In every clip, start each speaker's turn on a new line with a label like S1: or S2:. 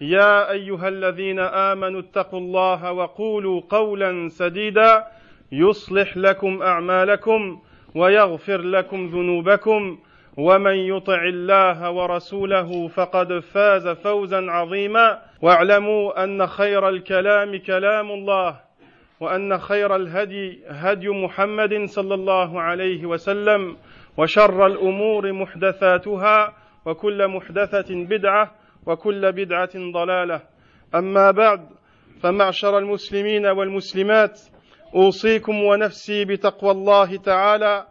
S1: يا أيها الذين آمنوا اتقوا الله وقولوا قولا سديدا يصلح لكم أعمالكم ويغفر لكم ذنوبكم ومن يطع الله ورسوله فقد فاز فوزا عظيما واعلموا أن خير الكلام كلام الله وأن خير الهدي هدي محمد صلى الله عليه وسلم وشر الأمور محدثاتها وكل محدثة بدعة وكل بدعة ضلالة. أما بعد فمعشر المسلمين والمسلمات أوصيكم ونفسي بتقوى الله تعالى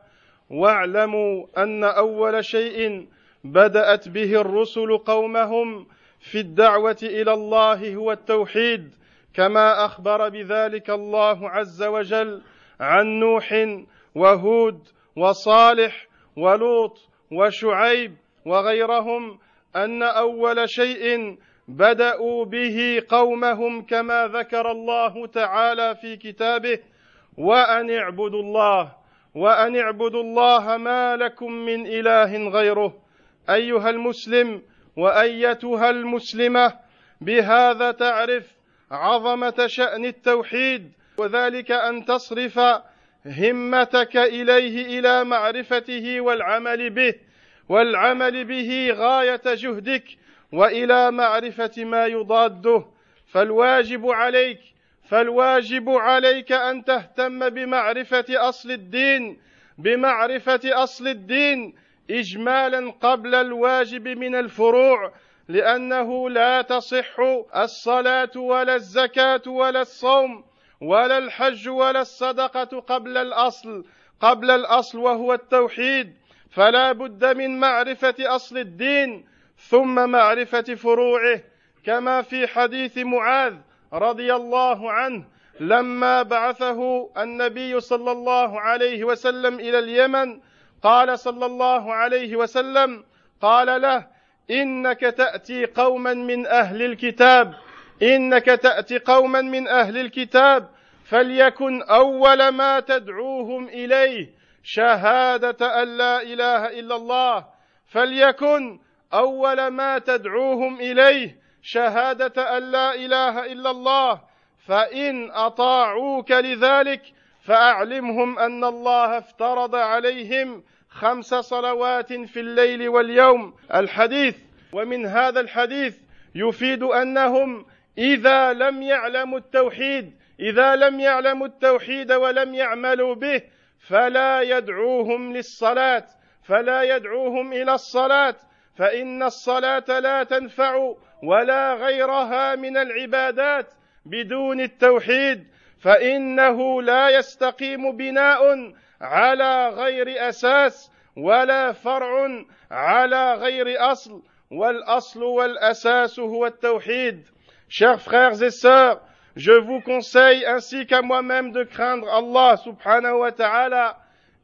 S1: واعلموا أن أول شيء بدأت به الرسل قومهم في الدعوة إلى الله هو التوحيد كما أخبر بذلك الله عز وجل عن نوح وهود وصالح ولوط وشعيب وغيرهم أن أول شيء بدأوا به قومهم كما ذكر الله تعالى في كتابه وأن اعبدوا الله وأن اعبدوا الله ما لكم من إله غيره أيها المسلم وأيتها المسلمة بهذا تعرف عظمة شأن التوحيد وذلك أن تصرف همتك إليه إلى معرفته والعمل به. والعمل به غاية جهدك وإلى معرفة ما يضاده. فالواجب عليك فالواجب عليك أن تهتم بمعرفة أصل الدين بمعرفة أصل الدين اجمالا قبل الواجب من الفروع لأنه لا تصح الصلاة ولا الزكاة ولا الصوم ولا الحج ولا الصدقة قبل الأصل قبل الأصل وهو التوحيد. فلا بد من معرفة أصل الدين ثم معرفة فروعه كما في حديث معاذ رضي الله عنه لما بعثه النبي صلى الله عليه وسلم إلى اليمن قال صلى الله عليه وسلم قال له إنك تأتي قوما من أهل الكتاب إنك تأتي قوما من أهل الكتاب فليكن أول ما تدعوهم إليه شهادة أن لا إله إلا الله فليكن أول ما تدعوهم إليه شهادة أن لا إله إلا الله فإن أطاعوك لذلك فأعلمهم أن الله افترض عليهم خمس صلوات في الليل واليوم. الحديث ومن هذا الحديث يفيد أنهم إذا لم يعلموا التوحيد إذا لم يعلموا التوحيد ولم يعملوا به فلا يدعوهم للصلاة فلا يدعوهم إلى الصلاة فإن الصلاة لا تنفع ولا غيرها من العبادات بدون التوحيد فإنه لا يستقيم بناء على غير أساس ولا فرع على غير أصل والأصل والأساس هو التوحيد. Chers frères et sœurs je vous conseille ainsi qu'à moi-même de craindre Allah subhanahu wa ta'ala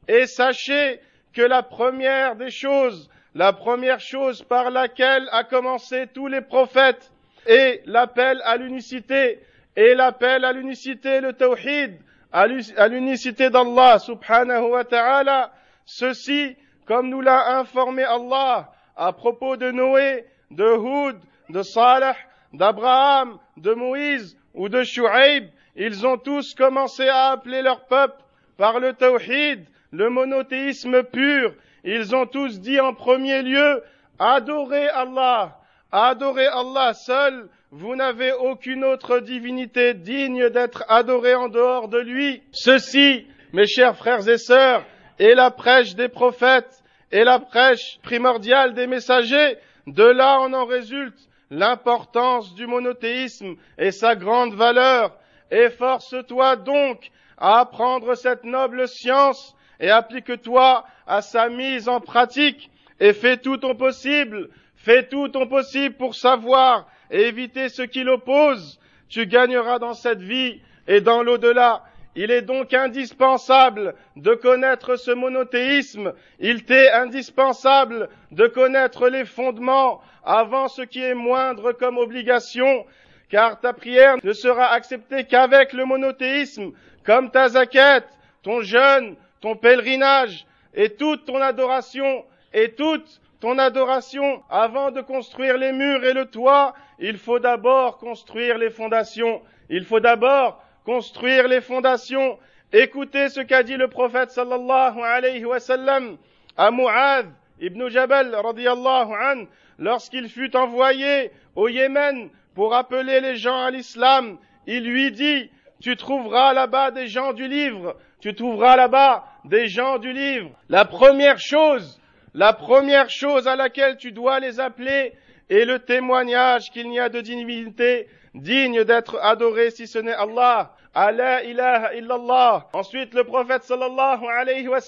S1: et sachez que la première des choses, la première chose par laquelle a commencé tous les prophètes est l'appel à l'unicité et l'appel à l'unicité, le tawhid, à l'unicité d'Allah subhanahu wa ta'ala. Ceci, comme nous l'a informé Allah à propos de Noé, de Houd, de Salah, d'Abraham, de Moïse, ou de Shu'aib, ils ont tous commencé à appeler leur peuple par le tawhid, le monothéisme pur. Ils ont tous dit en premier lieu, adorez Allah, adorez Allah seul, vous n'avez aucune autre divinité digne d'être adorée en dehors de lui. Ceci mes chers frères et sœurs, est la prêche des prophètes et la prêche primordiale des messagers. De là en en résulte l'importance du monothéisme et sa grande valeur. Efforce-toi donc à apprendre cette noble science et applique-toi à sa mise en pratique et fais tout ton possible, fais tout ton possible pour savoir et éviter ce qui l'oppose. Tu gagneras dans cette vie et dans l'au-delà. Il est donc indispensable de connaître ce monothéisme. Il t'est indispensable de connaître les fondements avant ce qui est moindre comme obligation, car ta prière ne sera acceptée qu'avec le monothéisme, comme ta zaquette, ton jeûne, ton pèlerinage et toute ton adoration et toute ton adoration avant de construire les murs et le toit, il faut d'abord construire les fondations. Il faut d'abord construire les fondations. Écoutez ce qu'a dit le prophète sallallahu alayhi wa sallam à Mu'adh ibn Jabal radiyallahu an lorsqu'il fut envoyé au Yémen pour appeler les gens à l'islam. Il lui dit, tu trouveras là-bas des gens du livre, tu trouveras là-bas des gens du livre. La première chose, la première chose à laquelle tu dois les appeler est le témoignage qu'il n'y a de divinité digne d'être adoré si ce n'est Allah. Allah ilaha illallah. Ensuite, le prophète sallallahu alayhi wa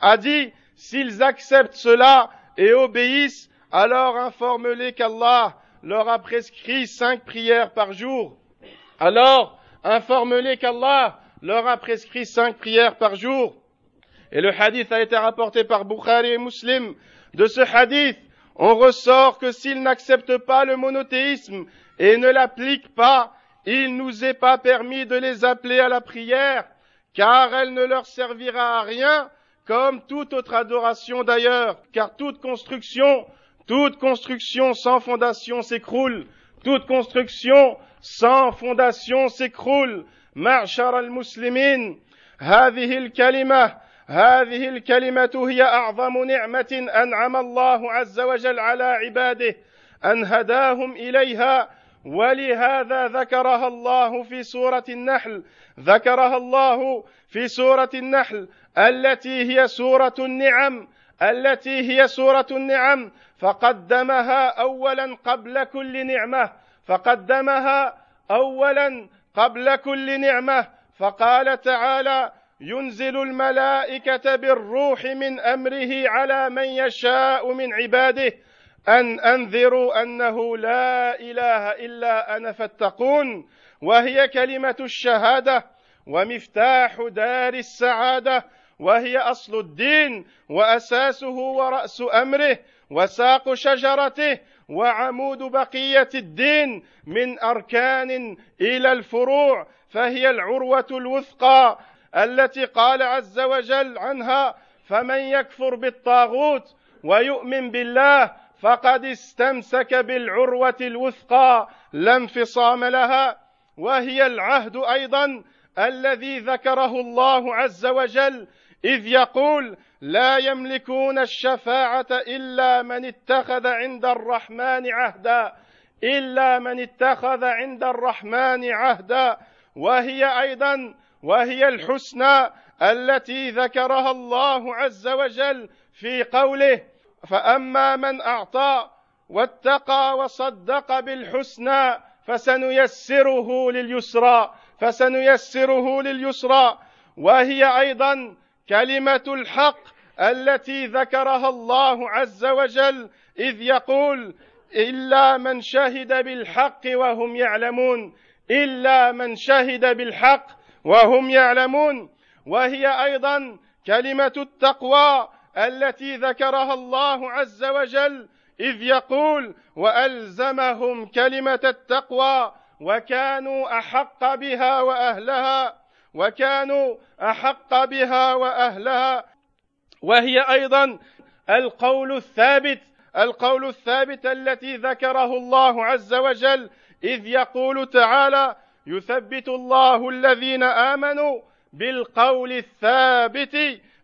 S1: a dit, s'ils acceptent cela et obéissent, alors informe-les qu'Allah leur a prescrit cinq prières par jour. Alors, informe-les qu'Allah leur a prescrit cinq prières par jour. Et le hadith a été rapporté par Bukhari et Muslim. De ce hadith, on ressort que s'ils n'acceptent pas le monothéisme et ne l'appliquent pas, il nous est pas permis de les appeler à la prière, car elle ne leur servira à rien, comme toute autre adoration d'ailleurs, car toute construction, toute construction sans fondation s'écroule, toute construction sans fondation s'écroule. معشر المسلمين هذه الكلمة هذه الكلمة هي أعظم نعمة أنعم الله عز وجل على عباده أن هداهم إليها ولهذا ذكرها الله في سورة النحل ذكرها الله في سورة النحل التي هي سورة النعم التي هي سورة النعم فقدمها أولا قبل كل نعمة فقدمها أولا قبل كل نعمة فقال تعالى ينزل الملائكة بالروح من أمره على من يشاء من عباده. أن أنذروا أنه لا إله إلا أنا فاتقون. وهي كلمة الشهادة. ومفتاح دار السعادة. وهي أصل الدين. وأساسه ورأس أمره. وساق شجرته. وعمود بقية الدين. من أركان إلى الفروع. فهي العروة الوثقى. التي قال عز وجل عنها فمن يكفر بالطاغوت ويؤمن بالله فقد استمسك بالعروة الوثقى لا انفصام لها. وهي العهد أيضا الذي ذكره الله عز وجل إذ يقول لا يملكون الشفاعة إلا من اتخذ عند الرحمن عهدا إلا من اتخذ عند الرحمن عهدا. وهي أيضا وهي الحسنى التي ذكرها الله عز وجل في قوله فأما من أعطى واتقى وصدق بالحسنى فسنيسره لليسرى فسنيسره لليسرى. وهي أيضا كلمة الحق التي ذكرها الله عز وجل إذ يقول إلا من شهد بالحق وهم يعلمون إلا من شهد بالحق وهم يعلمون. وهي أيضا كلمة التقوى التي ذكرها الله عز وجل إذ يقول وألزمهم كلمة التقوى وكانوا أحق بها وأهلها وكانوا أحق بها وأهلها. وهي أيضا القول الثابت القول الثابت التي ذكره الله عز وجل إذ يقول تعالى يثبت الله الذين آمنوا بالقول الثابت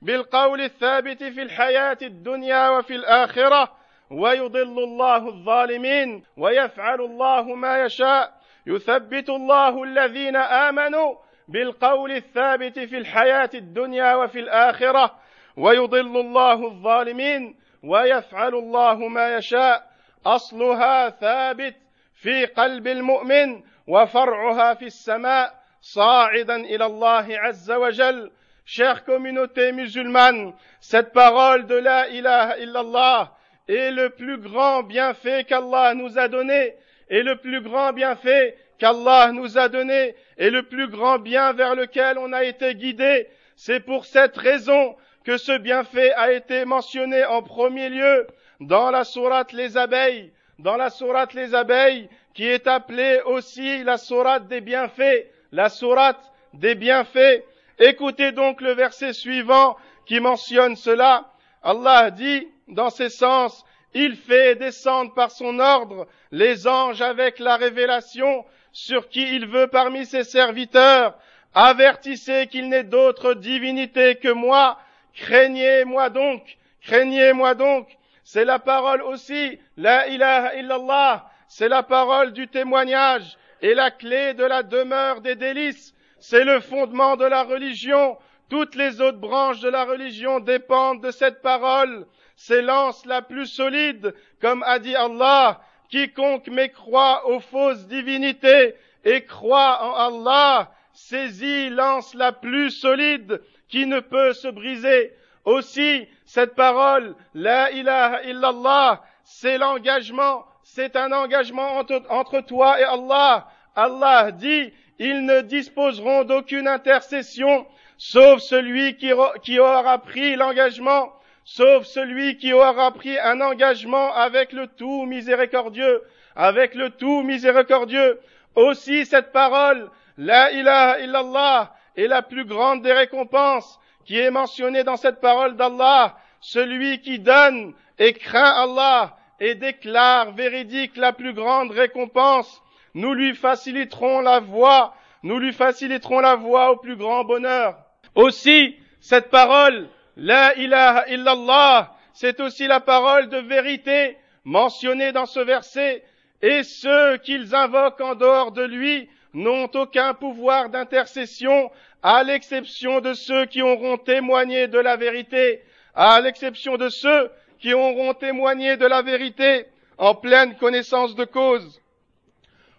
S1: بالقول الثابت في الحياة الدنيا وفي الآخرة. ويضل الله الظالمين ويفعل الله ما يشاء. يثبت الله الذين آمنوا بالقول الثابت في الحياة الدنيا وفي الآخرة. ويضل الله الظالمين ويفعل الله ما يشاء. أصلها ثابت في قلب المؤمن وفرعها في السماء صاعدا الى الله عز وجل chère communauté musulmane, cette parole de la ilaha illallah est le plus grand bienfait qu'Allah nous a donné, et le plus grand bienfait qu'Allah nous a donné, et le plus grand bien vers lequel on a été guidé. C'est pour cette raison que ce bienfait a été mentionné en premier lieu dans la sourate les abeilles, dans la sourate les abeilles, qui est appelée aussi la sourate des bienfaits, la sourate des bienfaits. Écoutez donc le verset suivant qui mentionne cela. Allah dit dans ces sens, il fait descendre par son ordre les anges avec la révélation sur qui il veut parmi ses serviteurs. Avertissez qu'il n'est d'autre divinité que moi. Craignez-moi donc, craignez-moi donc. C'est la parole aussi, la ilaha illallah. C'est la parole du témoignage et la clé de la demeure des délices c'est le fondement de la religion. Toutes les autres branches de la religion dépendent de cette parole. C'est l'anse la plus solide, comme a dit Allah. Quiconque mécroit aux fausses divinités et croit en Allah, saisit l'anse la plus solide qui ne peut se briser. Aussi, cette parole, la ilaha illallah, c'est l'engagement, c'est un engagement entre, toi et Allah. Allah dit, ils ne disposeront d'aucune intercession, sauf celui qui, aura pris l'engagement, sauf celui qui aura pris un engagement avec le tout miséricordieux, avec le tout miséricordieux. Aussi cette parole, la ilaha illallah, est la plus grande des récompenses qui est mentionnée dans cette parole d'Allah, celui qui donne et craint Allah et déclare véridique la plus grande récompense. Nous lui faciliterons la voie, nous lui faciliterons la voie au plus grand bonheur. Aussi, cette parole, la ilaha illallah, c'est aussi la parole de vérité mentionnée dans ce verset, et ceux qu'ils invoquent en dehors de lui n'ont aucun pouvoir d'intercession, à l'exception de ceux qui auront témoigné de la vérité, à l'exception de ceux qui auront témoigné de la vérité en pleine connaissance de cause.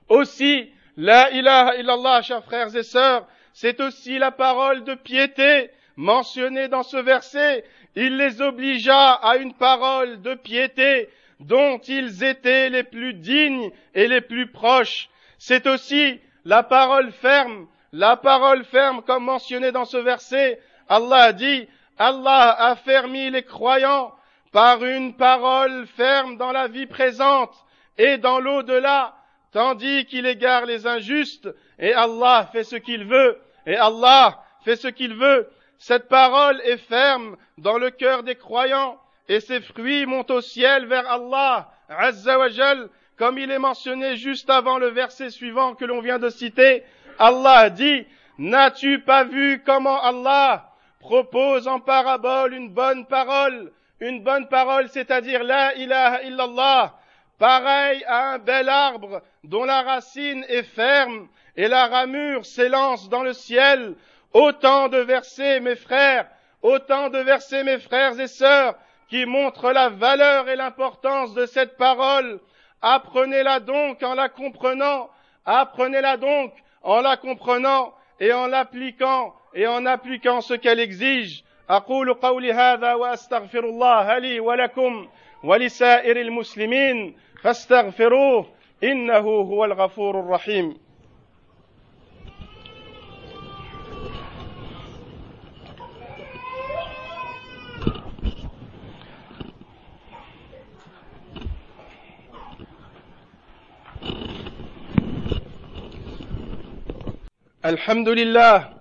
S1: Aussi, la ilaha illallah, chers frères et sœurs, c'est aussi la parole de piété mentionnée dans ce verset. Il les obligea à une parole de piété dont ils étaient les plus dignes et les plus proches. C'est aussi la parole ferme, la parole ferme comme mentionné dans ce verset. Allah a dit, Allah a fermi les croyants par une parole ferme dans la vie présente et dans l'au-delà tandis qu'il égare les injustes, et Allah fait ce qu'il veut, et Allah fait ce qu'il veut. Cette parole est ferme dans le cœur des croyants, et ses fruits montent au ciel vers Allah, Azza wa comme il est mentionné juste avant le verset suivant que l'on vient de citer. Allah dit, n'as-tu pas vu comment Allah propose en parabole une bonne parole, une bonne parole, c'est-à-dire la ilaha illallah, pareil à un bel arbre dont la racine est ferme et la ramure s'élance dans le ciel. Autant de versets, mes frères, autant de versets, mes frères et sœurs, qui montrent la valeur et l'importance de cette parole. Apprenez-la donc en la comprenant, apprenez-la donc en la comprenant et en l'appliquant et en appliquant ce qu'elle exige. أقول قولي هذا وأستغفر الله لي ولكم ولسائر المسلمين فاستغفروه إنه هو الغفور الرحيم. الحمد لله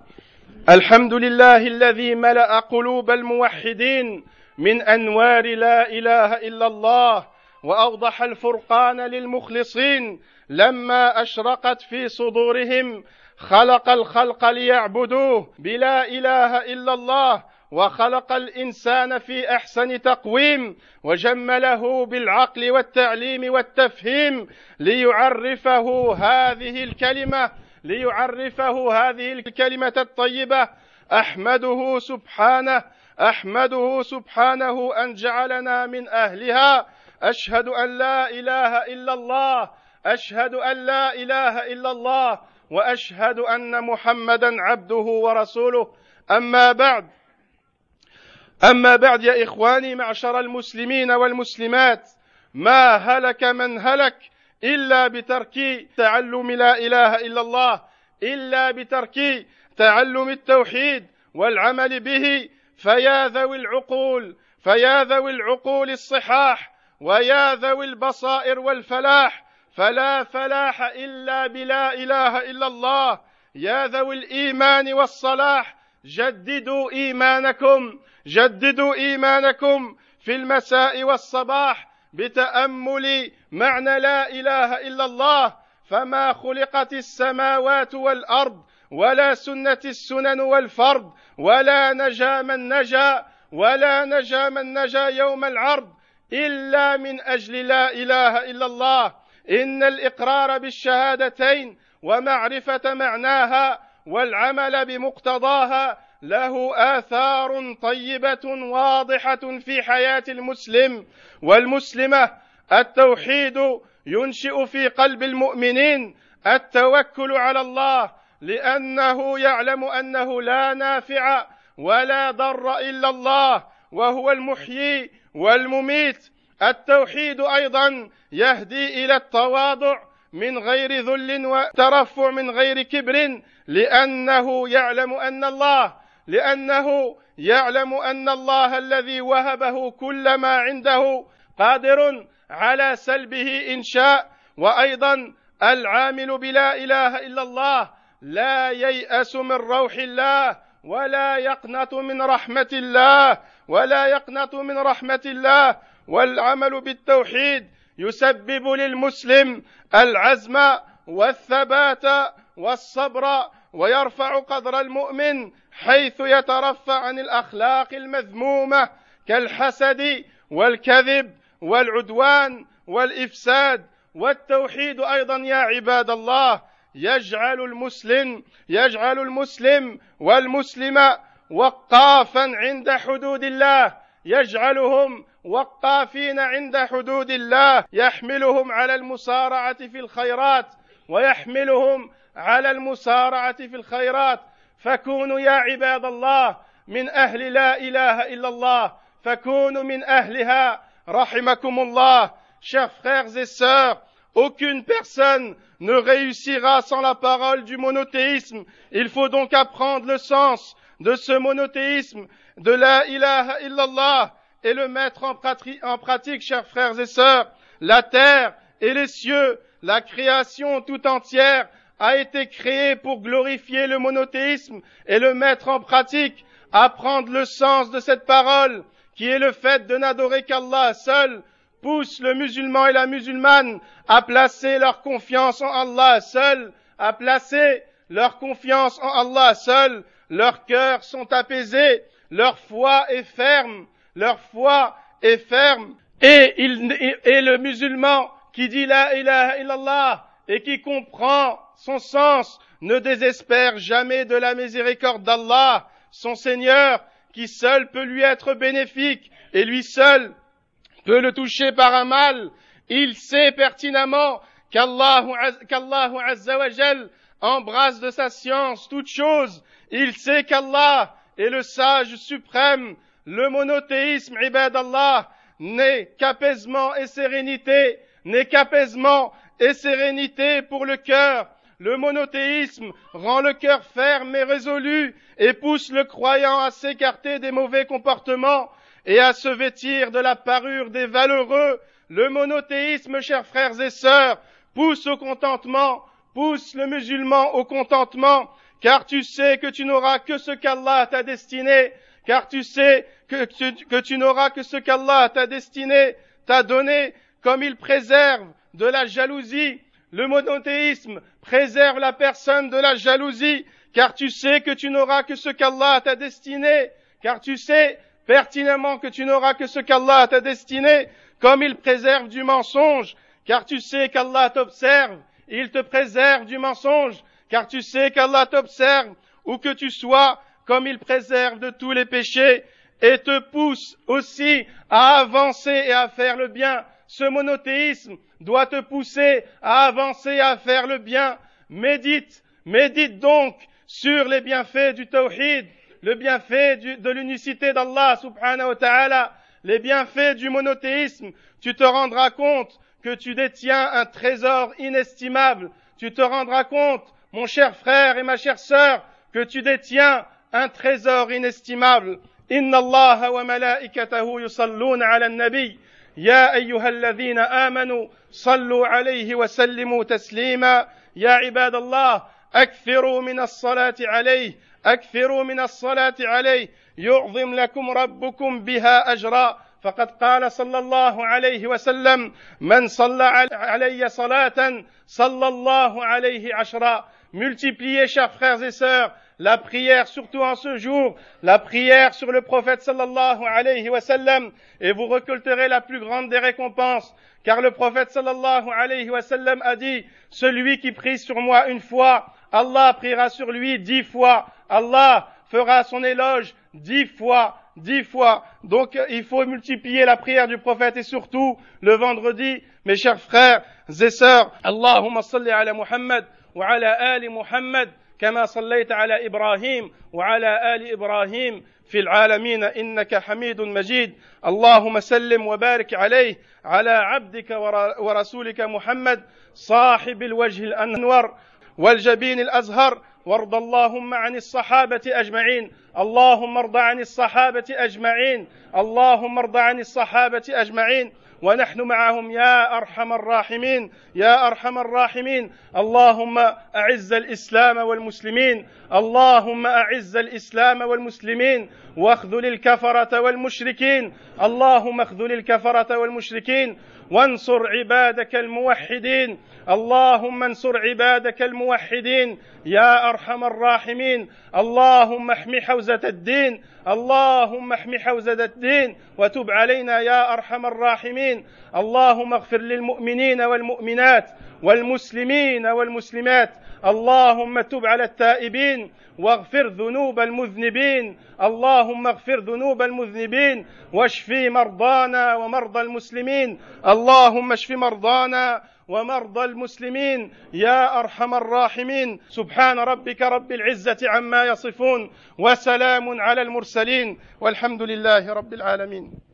S1: الحمد لله الذي ملأ قلوب الموحدين من أنوار لا إله إلا الله وأوضح الفرقان للمخلصين لما أشرقت في صدورهم خلق الخلق ليعبدوه بلا إله إلا الله وخلق الإنسان في أحسن تقويم وجمله بالعقل والتعليم والتفهيم ليعرفه هذه الكلمة ليعرفه هذه الكلمة الطيبة. أحمده سبحانه أحمده سبحانه أن جعلنا من أهلها. أشهد أن لا إله إلا الله أشهد أن لا إله إلا الله وأشهد أن محمدا عبده ورسوله. أما بعد أما بعد يا إخواني معشر المسلمين والمسلمات ما هلك من هلك؟ إلا بترك تعلم لا إله إلا الله إلا بترك تعلم التوحيد والعمل به فيا ذوي العقول فيا ذوي العقول الصحاح ويا ذوي البصائر والفلاح فلا فلاح إلا بلا إله إلا الله. يا ذوي الإيمان والصلاح جددوا إيمانكم جددوا إيمانكم في المساء والصباح بتأمل معنى لا إله إلا الله فما خلقت السماوات والأرض ولا سنة السنن والفرض ولا نجا من نجا ولا نجا من نجا يوم العرض إلا من أجل لا إله إلا الله. إن الإقرار بالشهادتين ومعرفة معناها والعمل بمقتضاها له آثار طيبة واضحة في حياة المسلم والمسلمة. التوحيد ينشئ في قلب المؤمنين التوكل على الله لأنه يعلم أنه لا نافع ولا ضر إلا الله وهو المحيي والمميت. التوحيد أيضا يهدي إلى التواضع من غير ذل وترفع من غير كبر لأنه يعلم أن الله لأنه يعلم أن الله الذي وهبه كل ما عنده قادر على سلبه إن شاء وأيضا العامل بلا إله إلا الله لا ييأس من روح الله ولا يقنط من رحمة الله ولا يقنط من رحمة الله والعمل بالتوحيد يسبب للمسلم العزم والثبات والصبر ويرفع قدر المؤمن حيث يترفع عن الأخلاق المذمومة كالحسد والكذب والعدوان والإفساد والتوحيد أيضا يا عباد الله. يجعل المسلم يجعل المسلم والمسلم وقافا عند حدود الله. يجعلهم وقافين عند حدود الله. يحملهم على المسارعه في الخيرات ويحملهم على المسارعه في الخيرات. فكونوا يا عباد الله من أهل لا إله إلا الله. فكونوا من أهلها Rahimakumullah, chers frères et sœurs, aucune personne ne réussira sans la parole du monothéisme. Il faut donc apprendre le sens de ce monothéisme, de la ilaha et le mettre en pratique, en pratique, chers frères et sœurs. La terre et les cieux, la création tout entière, a été créée pour glorifier le monothéisme et le mettre en pratique, apprendre le sens de cette parole, qui est le fait de n'adorer qu'Allah seul, pousse le musulman et la musulmane à placer leur confiance en Allah seul, à placer leur confiance en Allah seul, leurs cœurs sont apaisés, leur foi est ferme, leur foi est ferme, et, le musulman qui dit la ilaha illallah et qui comprend son sens ne désespère jamais de la miséricorde d'Allah, son Seigneur, qui seul peut lui être bénéfique et lui seul peut le toucher par un mal, il sait pertinemment qu'Allah embrasse de sa science toute chose. Il sait qu'Allah est le sage suprême. Le monothéisme, ibad Allah, n'est qu'apaisement et sérénité, n'est qu'apaisement et sérénité pour le cœur. Le monothéisme rend le cœur ferme et résolu et pousse le croyant à s'écarter des mauvais comportements et à se vêtir de la parure des valeureux. Le monothéisme, chers frères et sœurs, pousse au contentement, pousse le musulman au contentement, car tu sais que tu n'auras que ce qu'Allah t'a destiné, car tu sais que tu, n'auras que ce qu'Allah t'a destiné, t'a donné, comme il préserve de la jalousie. Le monothéisme préserve la personne de la jalousie, car tu sais que tu n'auras que ce qu'Allah t'a destiné, car tu sais pertinemment que tu n'auras que ce qu'Allah t'a destiné, comme il préserve du mensonge, car tu sais qu'Allah t'observe, il te préserve du mensonge, car tu sais qu'Allah t'observe où que tu sois, comme il préserve de tous les péchés et te pousse aussi à avancer et à faire le bien. Ce monothéisme doit te pousser à avancer, à faire le bien. Médite, médite donc sur les bienfaits du tawhid, le bienfait de l'unicité d'Allah subhanahu wa ta'ala, les bienfaits du monothéisme. Tu te rendras compte que tu détiens un trésor inestimable. Tu te rendras compte, mon cher frère et ma chère sœur, que tu détiens un trésor inestimable. Inna Allah wa malaikatahu yusalluna ala nabi. يا أيها الذين آمنوا صلوا عليه وسلموا تسليما. يا عباد الله أكثروا من الصلاة عليه أكثروا من الصلاة عليه. يعظم لكم ربكم بها أجرا. فقد قال صلى الله عليه وسلم من صلى علي صلاة صلى الله عليه عشرا. Multipliez chers frères et sœurs la prière, surtout en ce jour, la prière sur le prophète sallallahu alayhi wa sallam, et vous récolterez la plus grande des récompenses, car le prophète sallallahu alayhi wa sallam a dit, celui qui prie sur moi une fois, Allah priera sur lui dix fois, Allah fera son éloge dix fois, dix fois. Donc il faut multiplier la prière du prophète et surtout le vendredi, mes chers frères et sœurs, Allahumma salli ala Muhammad wa ala ali Muhammad. كما صليت على إبراهيم وعلى آل إبراهيم في العالمين إنك حميد مجيد. اللهم سلم وبارك عليه على عبدك ورسولك محمد صاحب الوجه الأنور والجبين الأزهر. وارض اللهم عن الصحابة أجمعين. اللهم ارض عن الصحابة أجمعين. اللهم ارض عن الصحابة أجمعين. ونحن معهم يا أرحم الراحمين يا أرحم الراحمين. اللهم أعز الإسلام والمسلمين اللهم أعز الإسلام والمسلمين واخذل الكفرة والمشركين. اللهم اخذل الكفرة والمشركين وانصر عبادك الموحدين. اللهم انصر عبادك الموحدين. يا أرحم الراحمين. اللهم احم حوزة الدين. اللهم احم حوزة الدين. وتب علينا يا أرحم الراحمين. اللهم اغفر للمؤمنين والمؤمنات والمسلمين والمسلمات. اللهم تب على التائبين. واغفر ذنوب المذنبين. اللهم اغفر ذنوب المذنبين. واشفي مرضانا ومرضى المسلمين. اللهم اشف مرضانا ومرضى المسلمين يا أرحم الراحمين. سبحان ربك رب العزة عما يصفون وسلام على المرسلين والحمد لله رب العالمين.